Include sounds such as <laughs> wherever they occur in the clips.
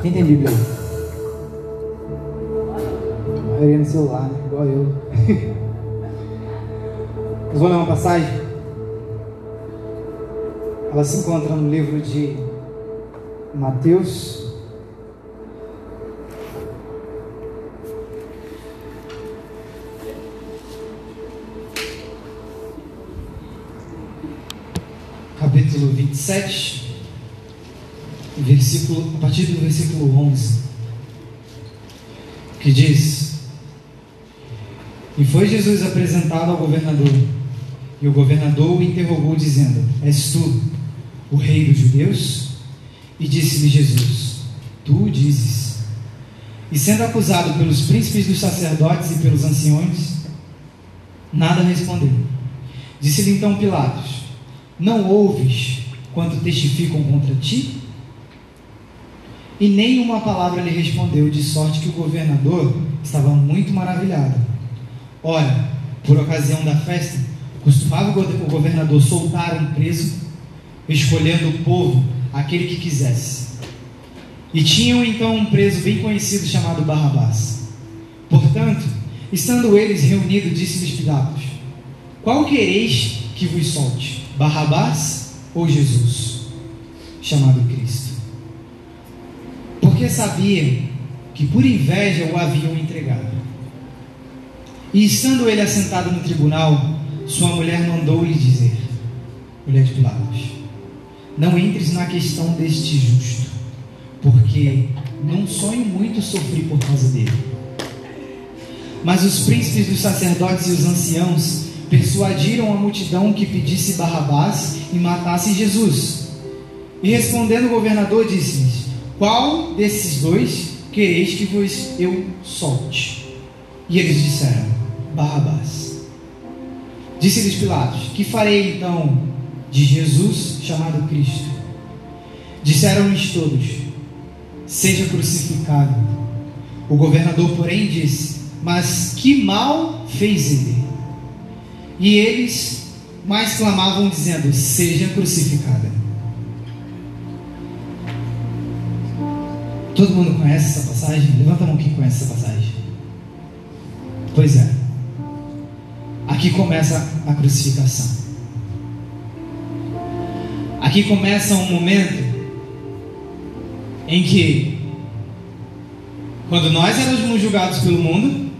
Quem tem Bíblia aí? A maioria no celular, né? igual eu. <laughs> Nós vamos ler uma passagem. Ela se encontra no livro de Mateus. Capítulo 27, versículo, a partir do versículo 11, que diz: E foi Jesus apresentado ao governador, e o governador o interrogou, dizendo: És tu o rei dos judeus? E disse-lhe Jesus: Tu dizes. E sendo acusado pelos príncipes dos sacerdotes e pelos anciões, nada respondeu. Disse-lhe então Pilatos: Não ouves quando testificam contra ti? E nem uma palavra lhe respondeu, de sorte que o governador estava muito maravilhado. Ora, por ocasião da festa, costumava o governador soltar um preso, escolhendo o povo aquele que quisesse. E tinham então um preso bem conhecido chamado Barrabás. Portanto, estando eles reunidos, disse-lhes Pilatos: Qual quereis que vos solte? Barrabás ou Jesus, chamado Cristo? Porque sabia que por inveja o haviam entregado. E estando ele assentado no tribunal, sua mulher mandou-lhe dizer: Mulher de Pilatos, não entres na questão deste justo, porque num sonho muito sofri por causa dele. Mas os príncipes dos sacerdotes e os anciãos persuadiram a multidão que pedisse Barrabás e matasse Jesus. E respondendo o governador, disse-lhes: Qual desses dois quereis que vos eu solte? E eles disseram: Barrabás. Disse-lhes Pilatos: Que farei então de Jesus chamado Cristo. Disseram-lhes todos: Seja crucificado. O governador, porém, disse: Mas que mal fez ele? E eles mais clamavam, dizendo: Seja crucificada. Todo mundo conhece essa passagem? Levanta a mão quem conhece essa passagem. Pois é. Aqui começa a crucificação. Aqui começa um momento em que, quando nós éramos julgados pelo mundo,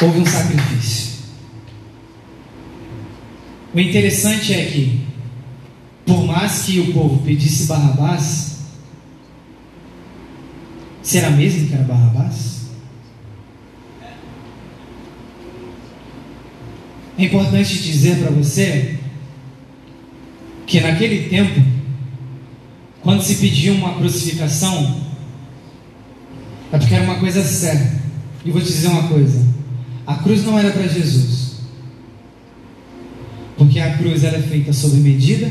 houve um sacrifício. O interessante é que, por mais que o povo pedisse Barrabás, será mesmo que era Barrabás? É importante dizer para você que naquele tempo, quando se pedia uma crucificação, é porque era uma coisa séria. E vou te dizer uma coisa: a cruz não era para Jesus, porque a cruz era feita sob medida,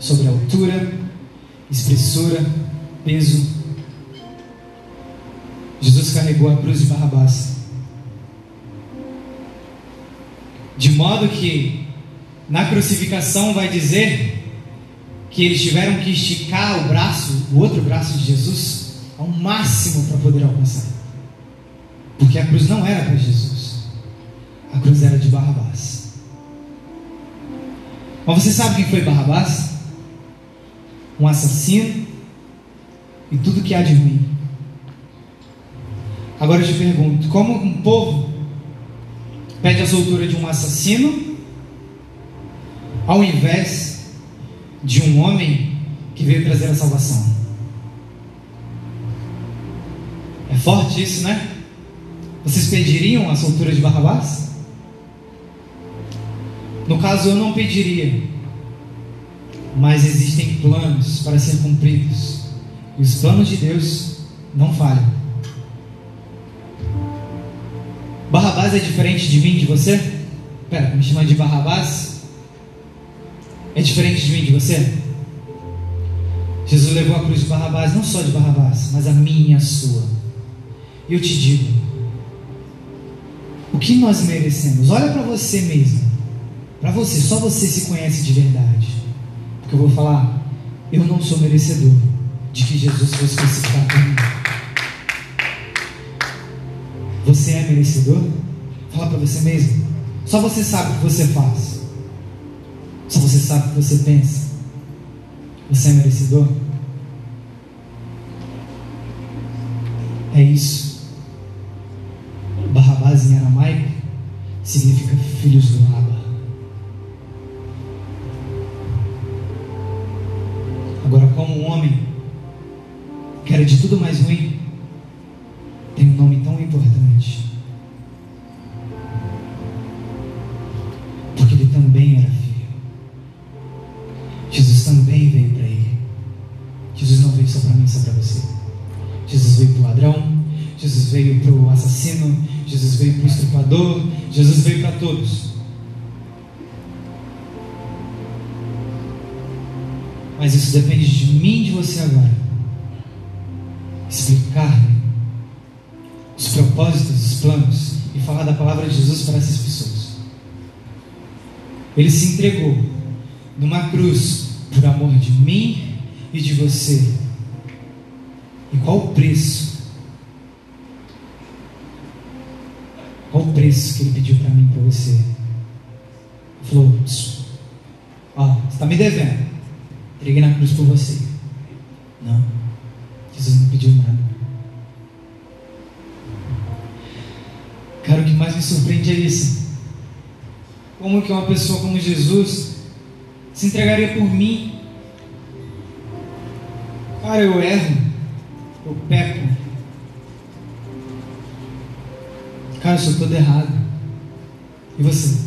sobre altura, espessura, peso. Jesus carregou a cruz de Barrabás. De modo que na crucificação vai dizer que eles tiveram que esticar o braço, o outro braço de Jesus, ao máximo para poder alcançar. Porque a cruz não era para Jesus, a cruz era de Barrabás. Mas você sabe quem foi Barrabás? Um assassino e tudo que há de ruim. Agora eu te pergunto: como um povo pede a soltura de um assassino, ao invés de um homem que veio trazer a salvação. É forte isso, né? Vocês pediriam a soltura de Barrabás? No caso, eu não pediria, mas existem planos para ser cumpridos, e os planos de Deus não falham. Barrabás é diferente de mim, de você? Pera, me chamando de Barrabás? É diferente de mim, de você? Jesus levou a cruz de Barrabás, não só de Barrabás, mas a minha a sua. E eu te digo: o que nós merecemos? Olha para você mesmo. Para você, só você se conhece de verdade. Porque eu vou falar eu não sou merecedor de que Jesus fosse crucificado por mim. Você é merecedor? Fala para você mesmo. Só você sabe o que você faz. Só você sabe o que você pensa. Você é merecedor? É isso. Barrabás em aramaico significa filhos do Abba. De tudo mais ruim, tem um nome tão importante. Porque ele também era filho. Jesus também veio para ele. Jesus não veio só para mim, só para você. Jesus veio para o ladrão, Jesus veio para o assassino, Jesus veio para o estrupador, Jesus veio para todos. Mas isso depende de mim e de você agora. Explicar os propósitos, os planos e falar da palavra de Jesus para essas pessoas. Ele se entregou numa cruz por amor de mim e de você. E qual o preço? Qual o preço que ele pediu para mim e para você? Ele falou: Ó, você está me devendo. Entreguei na cruz por você. Não. Jesus não pediu nada. Cara, o que mais me surpreende é isso. Como que uma pessoa como Jesus se entregaria por mim? Cara, eu erro. Eu peco. Cara, eu sou todo errado. E você?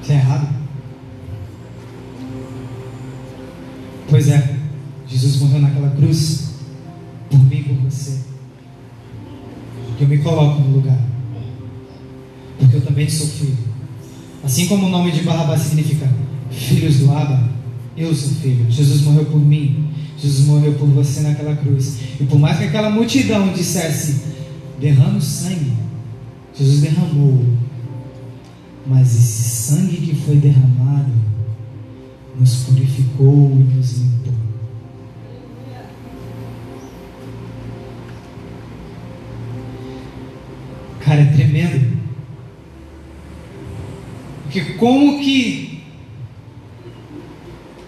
Você é errado? Pois é, Jesus morreu naquela cruz por mim e por você. Que eu me coloco no lugar. Porque eu também sou filho. Assim como o nome de Barrabás significa filhos do Abba, eu sou filho. Jesus morreu por mim. Jesus morreu por você naquela cruz. E por mais que aquela multidão dissesse, derrame sangue, Jesus derramou. Mas esse sangue que foi derramado nos purificou e nos limpou. Cara, é tremendo. Porque como que.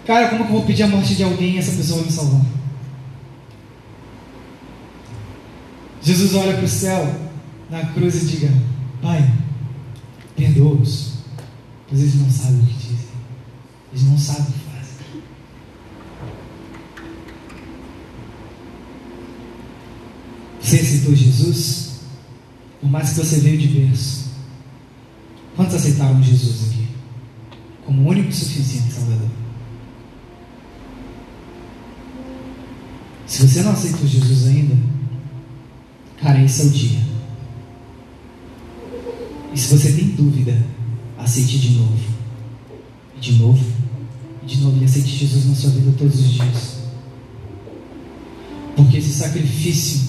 Cara, como que eu vou pedir a morte de alguém e essa pessoa vai me salvar? Jesus olha para o céu, na cruz e diga: Pai, perdoa-os, pois eles não sabem o que dizem. Eles não sabem o que fazem. Você aceitou Jesus? Por mais que você veio de berço. Quantos aceitaram Jesus aqui? Como único e suficiente Salvador? Se você não aceitou Jesus ainda, cara, esse é o dia. E se você tem dúvida, aceite de novo. De novo. De novo e aceite Jesus na sua vida todos os dias. Porque esse sacrifício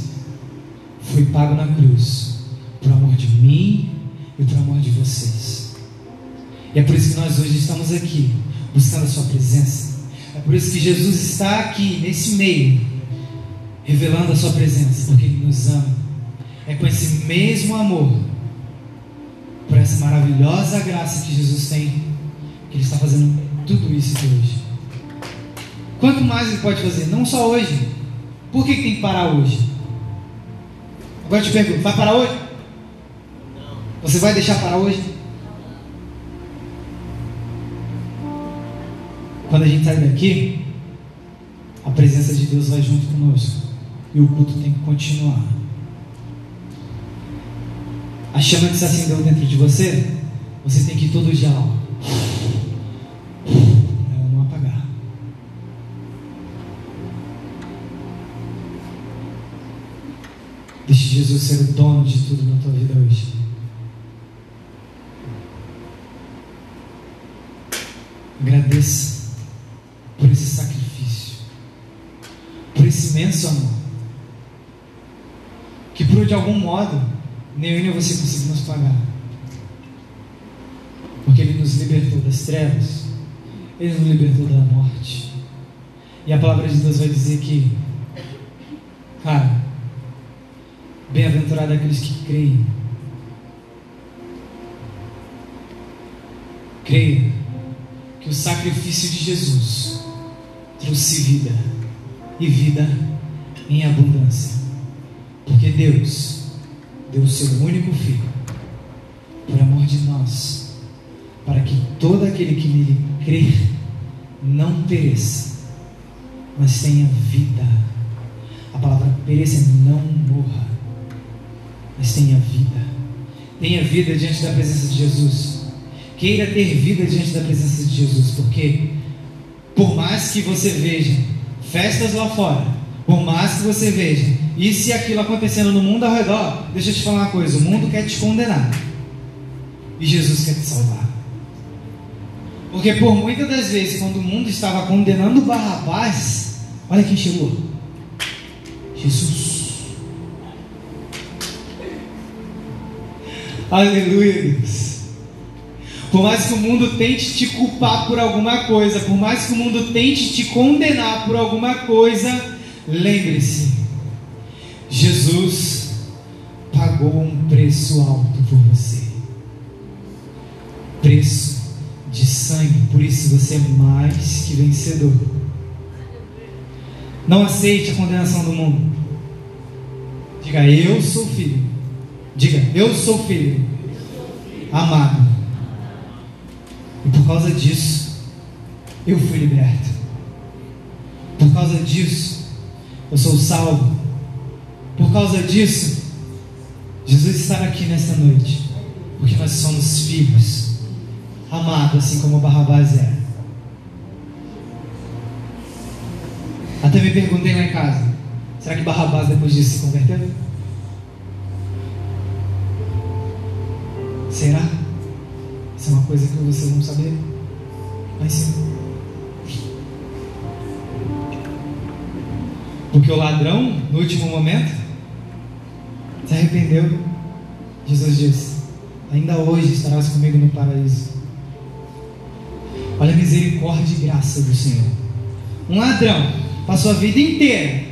foi pago na cruz por amor de mim e por amor de vocês. E é por isso que nós hoje estamos aqui, buscando a Sua presença. É por isso que Jesus está aqui, nesse meio, revelando a Sua presença, porque Ele nos ama. É com esse mesmo amor, por essa maravilhosa graça que Jesus tem, que Ele está fazendo tudo isso aqui hoje. Quanto mais Ele pode fazer? Não só hoje. Por que, que tem que parar hoje? Agora eu te pergunto: vai parar hoje? Você vai deixar parar hoje? Quando a gente sai daqui, a presença de Deus vai junto conosco. E o culto tem que continuar. A chama que se acendeu dentro de você, você tem que ir todo dia lá. Ela não apagar. Deixe Jesus ser o dono de tudo na tua vida hoje. Agradeça por esse sacrifício, por esse imenso amor, que por de algum modo nem eu nem você conseguimos pagar, porque Ele nos libertou das trevas Ele nos libertou da morte. E a palavra de Deus vai dizer que, cara, bem-aventurado aqueles que creem. Creia o sacrifício de Jesus trouxe vida e vida em abundância. Porque Deus deu o seu único filho por amor de nós, para que todo aquele que nele crer não pereça, mas tenha vida. A palavra pereça é não morra, mas tenha vida. Tenha vida diante da presença de Jesus. Queira ter vida diante da presença de Jesus, porque por mais que você veja festas lá fora, por mais que você veja isso e aquilo acontecendo no mundo ao redor, deixa eu te falar uma coisa: o mundo quer te condenar e Jesus quer te salvar. Porque por muitas das vezes, quando o mundo estava condenando Barrabás, olha quem chegou: Jesus. Aleluia, Deus. Por mais que o mundo tente te culpar por alguma coisa, por mais que o mundo tente te condenar por alguma coisa, lembre-se: Jesus pagou um preço alto por você preço de sangue, por isso você é mais que vencedor. Não aceite a condenação do mundo. Diga, eu sou filho. Diga, eu sou filho. Amado. E por causa disso, eu fui liberto. Por causa disso, eu sou salvo. Por causa disso, Jesus está aqui nesta noite. Porque nós somos filhos amado, assim como Barrabás era. Até me perguntei lá em casa: será que Barrabás depois disso se converteu? Será? Isso é uma coisa que vocês vão saber. Mas. Porque o ladrão, no último momento, se arrependeu. Jesus disse: Ainda hoje estarás comigo no paraíso. Olha a misericórdia e graça do Senhor. Um ladrão passou a vida inteira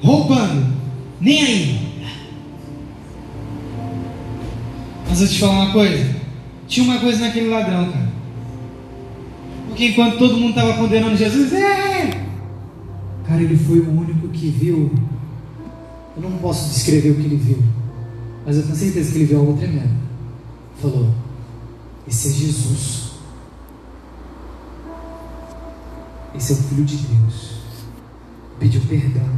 roubando, nem aí. Mas eu te falar uma coisa: tinha uma coisa naquele ladrão, cara. Porque enquanto todo mundo estava condenando Jesus, é! Cara, ele foi o único que viu. Eu não posso descrever o que ele viu, mas eu tenho certeza que ele viu algo tremendo. Falou: Esse é Jesus. Esse é o Filho de Deus. Pediu perdão.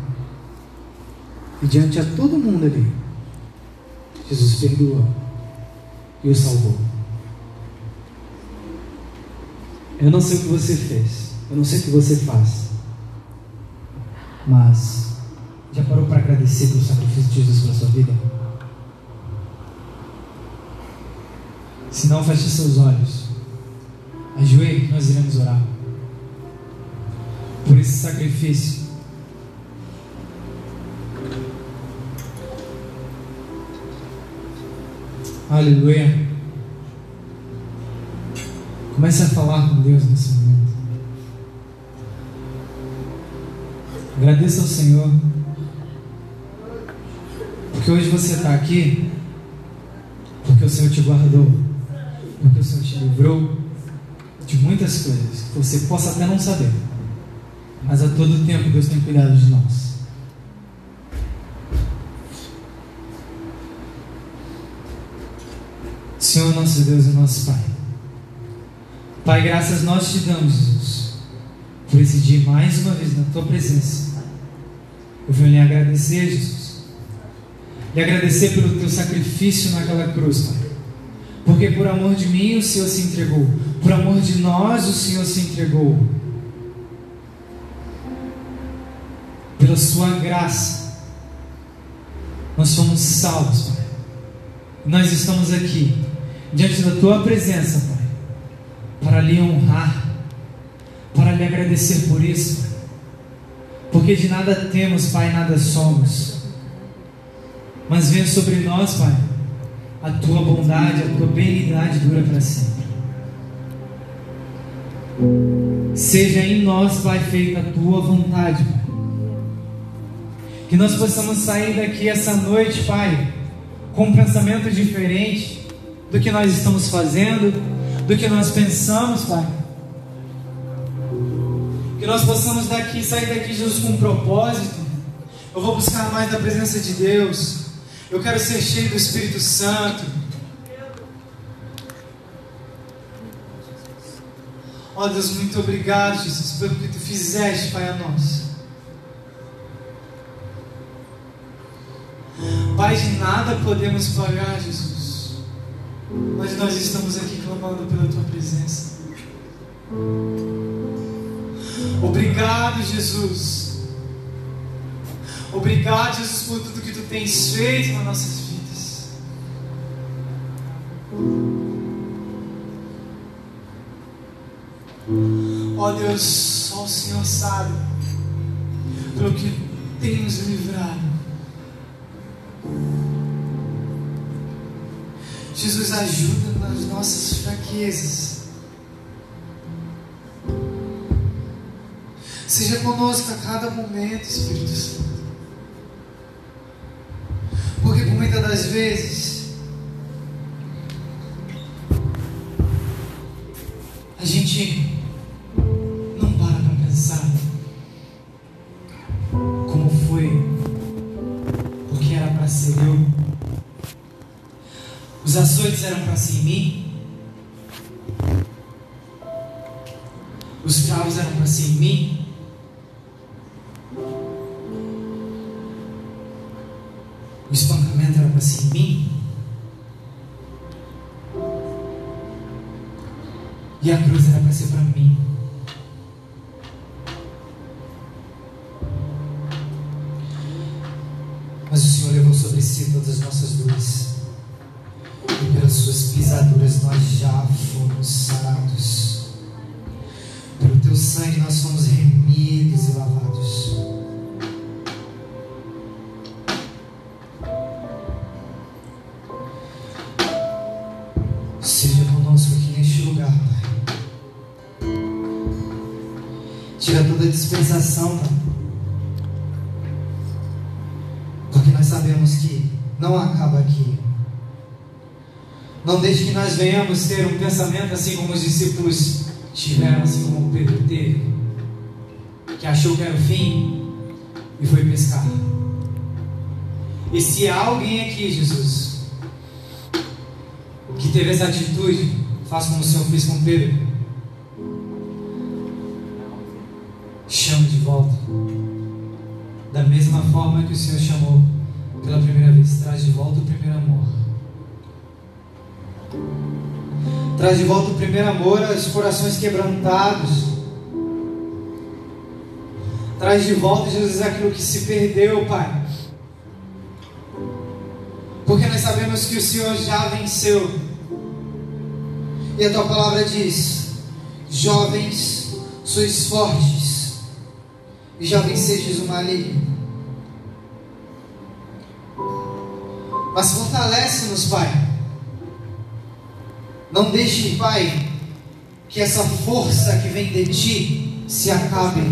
E diante a todo mundo ali, Jesus perdoou e o salvou. Eu não sei o que você fez, eu não sei o que você faz, mas já parou para agradecer pelo sacrifício de Jesus pela sua vida? Se não, feche seus olhos. Ajoelhe, nós iremos orar por esse sacrifício. Aleluia. Comece a falar com Deus nesse momento. Agradeça ao Senhor. Porque hoje você está aqui. Porque o Senhor te guardou. Porque o Senhor te livrou de muitas coisas que você possa até não saber. Mas a todo tempo Deus tem cuidado de nós. Senhor nosso Deus e nosso Pai. Pai, graças nós te damos, Jesus, por esse dia mais uma vez na tua presença. Eu venho lhe agradecer, Jesus. Lhe agradecer pelo teu sacrifício naquela cruz, Pai. Porque por amor de mim o Senhor se entregou. Por amor de nós o Senhor se entregou. pela Sua graça, nós somos salvos, Pai. Nós estamos aqui, diante da Tua presença, Pai, para lhe honrar, para lhe agradecer por isso. Porque de nada temos, Pai, nada somos. Mas venha sobre nós, Pai, a Tua bondade, a Tua benignidade dura para sempre. Seja em nós, Pai, feita a tua vontade, Pai. Que nós possamos sair daqui essa noite, Pai, com um pensamento diferente do que nós estamos fazendo, do que nós pensamos, Pai. Que nós possamos daqui, sair daqui, Jesus, com um propósito. Eu vou buscar mais da presença de Deus. Eu quero ser cheio do Espírito Santo. Ó oh, Deus, muito obrigado, Jesus, pelo que tu fizeste, Pai, a nós. Pai, de nada podemos pagar, Jesus. Mas nós estamos aqui clamando pela tua presença. Obrigado, Jesus. Obrigado, Jesus, por tudo que tu tens feito nas nossas vidas. Ó oh, Deus, só o Senhor sabe pelo que tem nos livrado. Jesus ajuda nas nossas fraquezas. Seja conosco a cada momento, Espírito Santo. Porque por muitas das vezes a gente Os açoites eram para ser em mim. Os cravos eram para ser em mim. O espancamento era para ser em mim. E a cruz era para ser para mim. Mas o Senhor levou sobre si todas as nossas dores. E pelas suas pisaduras nós já fomos sarados. Pelo teu sangue nós fomos remidos Não deixe que nós venhamos ter um pensamento assim como os discípulos tiveram, assim como Pedro teve, que achou que era o fim e foi pescar. E se há alguém aqui, Jesus, que teve essa atitude, faça como o Senhor fez com Pedro. Chame de volta. Da mesma forma que o Senhor chamou pela primeira vez, traz de volta o primeiro amor. Traz de volta o primeiro amor aos corações quebrantados. Traz de volta, Jesus, aquilo que se perdeu, Pai. Porque nós sabemos que o Senhor já venceu. E a tua palavra diz: Jovens, sois fortes, e já vencestes o maligno. Mas fortalece-nos, Pai não deixe, Pai, que essa força que vem de Ti se acabe,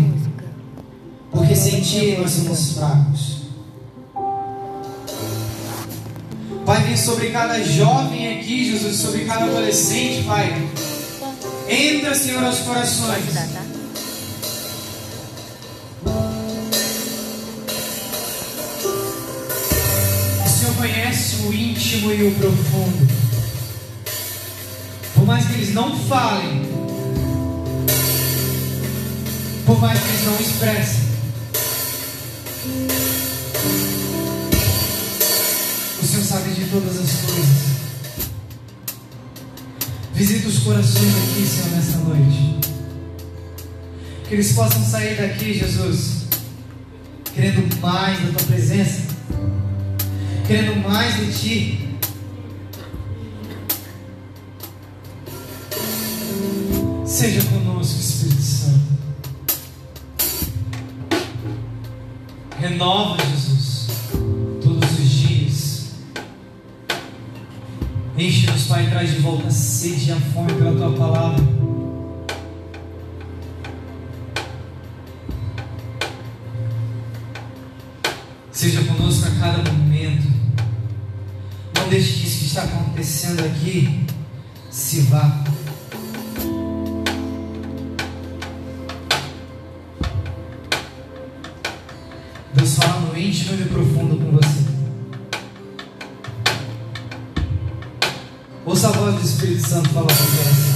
porque sem Ti nós somos fracos. Pai, vem sobre cada jovem aqui, Jesus, sobre cada adolescente, Pai. Entra, Senhor, aos corações. O Senhor conhece o íntimo e o profundo. Eles não falem, por mais que eles não expressem, o Senhor sabe de todas as coisas. Visita os corações aqui, Senhor, nessa noite. Que eles possam sair daqui, Jesus, querendo mais da tua presença, querendo mais de ti. Seja conosco, Espírito Santo. Renova, Jesus, todos os dias. Enche-nos, Pai, e traz de volta a sede e a fome pela tua palavra. Seja conosco a cada momento. Não deixe que isso que está acontecendo aqui se vá. profundo com você. Ouça a voz do Espírito Santo falar com você.